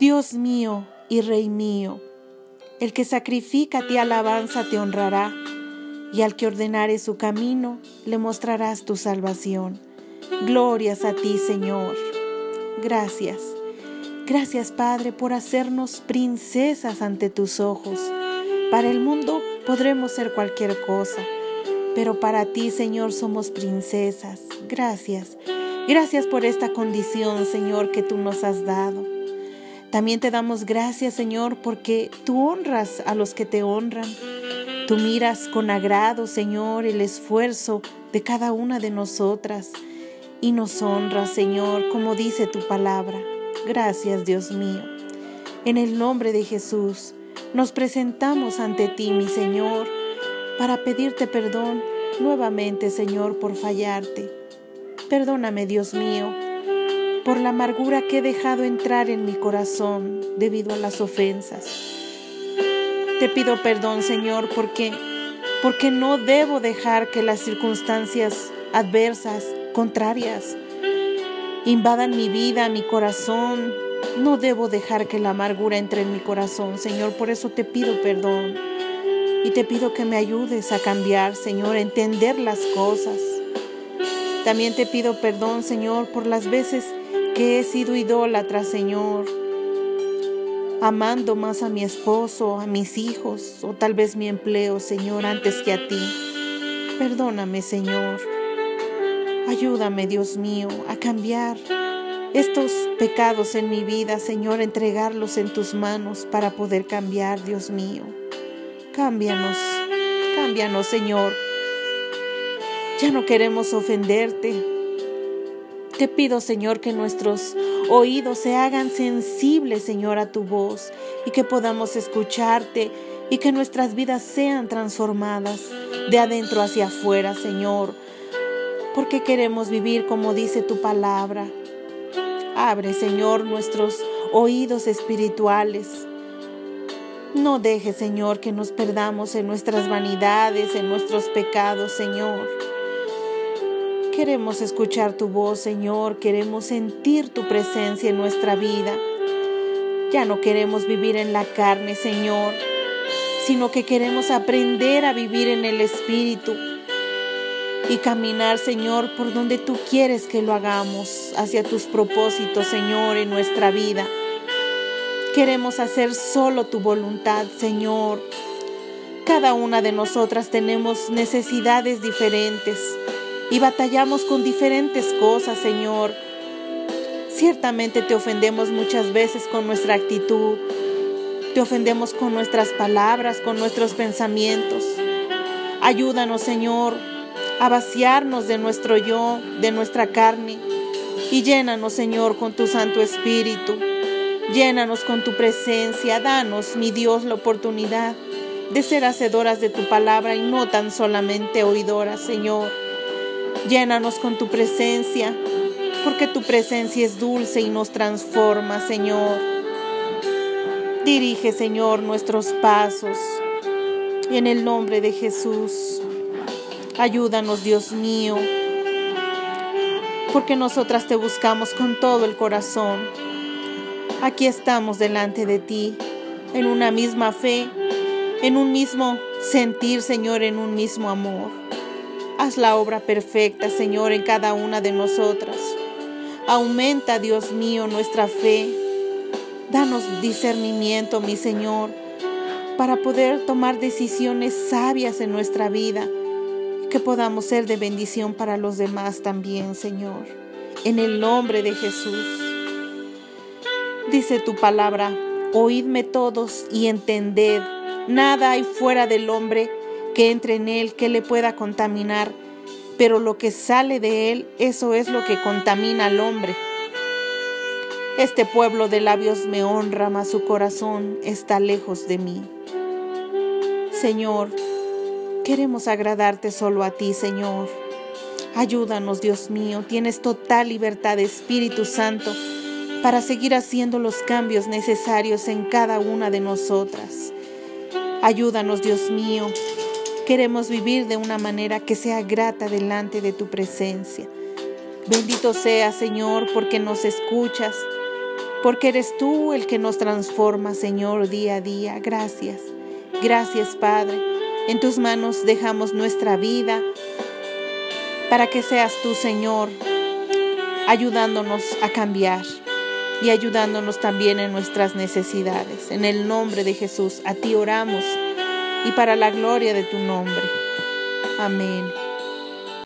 Dios mío y Rey mío, el que sacrifica a ti alabanza te honrará, y al que ordenare su camino le mostrarás tu salvación. Glorias a ti, Señor. Gracias. Gracias, Padre, por hacernos princesas ante tus ojos. Para el mundo podremos ser cualquier cosa, pero para ti, Señor, somos princesas. Gracias. Gracias por esta condición, Señor, que tú nos has dado. También te damos gracias, Señor, porque tú honras a los que te honran. Tú miras con agrado, Señor, el esfuerzo de cada una de nosotras y nos honras, Señor, como dice tu palabra. Gracias, Dios mío. En el nombre de Jesús, nos presentamos ante ti, mi Señor, para pedirte perdón nuevamente, Señor, por fallarte. Perdóname, Dios mío, por la amargura que he dejado entrar en mi corazón debido a las ofensas. Te pido perdón, Señor, porque porque no debo dejar que las circunstancias adversas, contrarias, invadan mi vida, mi corazón. No debo dejar que la amargura entre en mi corazón, Señor. Por eso te pido perdón. Y te pido que me ayudes a cambiar, Señor, a entender las cosas. También te pido perdón, Señor, por las veces que he sido idólatra, Señor, amando más a mi esposo, a mis hijos o tal vez mi empleo, Señor, antes que a ti. Perdóname, Señor. Ayúdame, Dios mío, a cambiar estos pecados en mi vida, Señor, entregarlos en tus manos para poder cambiar, Dios mío. Cámbianos, cámbianos, Señor. Ya no queremos ofenderte, te pido, Señor, que nuestros oídos se hagan sensibles, Señor, a tu voz y que podamos escucharte y que nuestras vidas sean transformadas de adentro hacia afuera, Señor, porque queremos vivir como dice tu palabra. Abre, Señor, nuestros oídos espirituales. No deje, Señor, que nos perdamos en nuestras vanidades, en nuestros pecados, Señor. Queremos escuchar tu voz, Señor, queremos sentir tu presencia en nuestra vida. Ya no queremos vivir en la carne, Señor, sino que queremos aprender a vivir en el Espíritu y caminar, Señor, por donde tú quieres que lo hagamos, hacia tus propósitos, Señor, en nuestra vida. Queremos hacer solo tu voluntad, Señor. Cada una de nosotras tenemos necesidades diferentes y batallamos con diferentes cosas, Señor. Ciertamente te ofendemos muchas veces con nuestra actitud, te ofendemos con nuestras palabras, con nuestros pensamientos. Ayúdanos, Señor, a vaciarnos de nuestro yo, de nuestra carne, y llénanos, Señor, con tu Santo Espíritu. Llénanos con tu presencia, danos, mi Dios, la oportunidad de ser hacedoras de tu palabra y no tan solamente oidoras, Señor. Llénanos con tu presencia, porque tu presencia es dulce y nos transforma, Señor. Dirige, Señor, nuestros pasos. En el nombre de Jesús, ayúdanos, Dios mío, porque nosotras te buscamos con todo el corazón. Aquí estamos delante de ti, en una misma fe, en un mismo sentir, Señor, en un mismo amor. Haz la obra perfecta, Señor, en cada una de nosotras. Aumenta, Dios mío, nuestra fe. Danos discernimiento, mi Señor, para poder tomar decisiones sabias en nuestra vida y que podamos ser de bendición para los demás también, Señor. En el nombre de Jesús. Dice tu palabra, oídme todos y entended, nada hay fuera del hombre que entre en él, que le pueda contaminar, pero lo que sale de él, eso es lo que contamina al hombre. Este pueblo de labios me honra, mas su corazón está lejos de mí. Señor, queremos agradarte solo a ti, Señor. Ayúdanos, Dios mío, tienes total libertad de Espíritu Santo para seguir haciendo los cambios necesarios en cada una de nosotras. Ayúdanos, Dios mío, Queremos vivir de una manera que sea grata delante de tu presencia. Bendito sea, Señor, porque nos escuchas, porque eres tú el que nos transforma, Señor, día a día. Gracias. Gracias, Padre. En tus manos dejamos nuestra vida para que seas tú, Señor, ayudándonos a cambiar y ayudándonos también en nuestras necesidades. En el nombre de Jesús, a ti oramos y para la gloria de tu nombre. Amén.